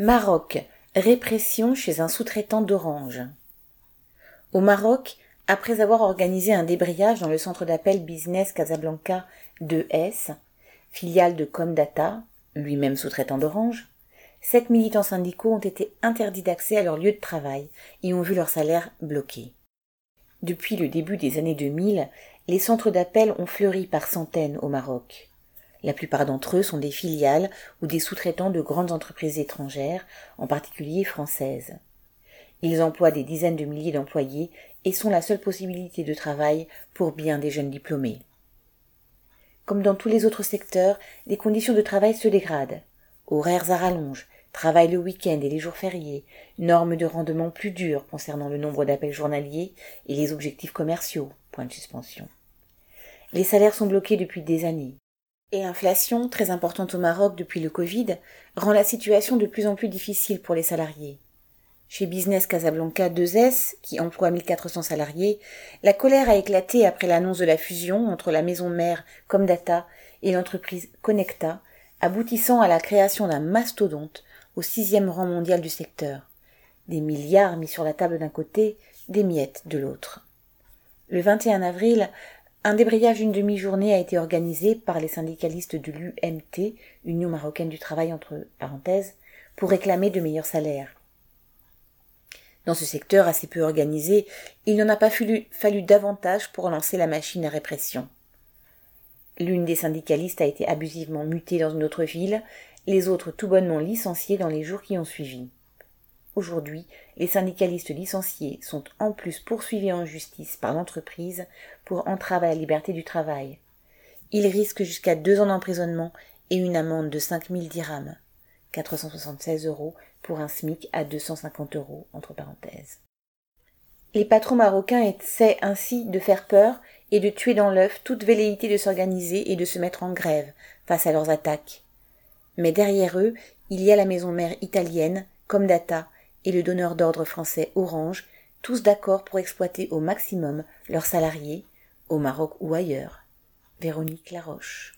Maroc. Répression chez un sous-traitant d'Orange. Au Maroc, après avoir organisé un débrayage dans le centre d'appel Business Casablanca 2S, filiale de Comdata, lui-même sous-traitant d'Orange, sept militants syndicaux ont été interdits d'accès à leur lieu de travail et ont vu leur salaire bloqué. Depuis le début des années 2000, les centres d'appel ont fleuri par centaines au Maroc. La plupart d'entre eux sont des filiales ou des sous-traitants de grandes entreprises étrangères, en particulier françaises. Ils emploient des dizaines de milliers d'employés et sont la seule possibilité de travail pour bien des jeunes diplômés. Comme dans tous les autres secteurs, les conditions de travail se dégradent. Horaires à rallonge, travail le week-end et les jours fériés, normes de rendement plus dures concernant le nombre d'appels journaliers et les objectifs commerciaux. Point de suspension. Les salaires sont bloqués depuis des années. Et l'inflation, très importante au Maroc depuis le Covid, rend la situation de plus en plus difficile pour les salariés. Chez Business Casablanca 2S, qui emploie 1400 salariés, la colère a éclaté après l'annonce de la fusion entre la maison mère Comdata et l'entreprise Connecta, aboutissant à la création d'un mastodonte au sixième rang mondial du secteur. Des milliards mis sur la table d'un côté, des miettes de l'autre. Le 21 avril, un débrayage d'une demi-journée a été organisé par les syndicalistes de l'UMT, Union marocaine du travail entre parenthèses, pour réclamer de meilleurs salaires. Dans ce secteur assez peu organisé, il n'en a pas fallu, davantage pour lancer la machine à répression. L'une des syndicalistes a été abusivement mutée dans une autre ville, les autres tout bonnement licenciés dans les jours qui ont suivi. Aujourd'hui, les syndicalistes licenciés sont en plus poursuivis en justice par l'entreprise pour entrave à la liberté du travail. Ils risquent jusqu'à deux ans d'emprisonnement et une amende de 5000 dirhams, 476 euros pour un SMIC à 250 euros, entre parenthèses. Les patrons marocains essaient ainsi de faire peur et de tuer dans l'œuf toute velléité de s'organiser et de se mettre en grève face à leurs attaques. Mais derrière eux, il y a la maison mère italienne, Comdata, et le donneur d'ordre français Orange, tous d'accord pour exploiter au maximum leurs salariés, au Maroc ou ailleurs. Véronique Laroche.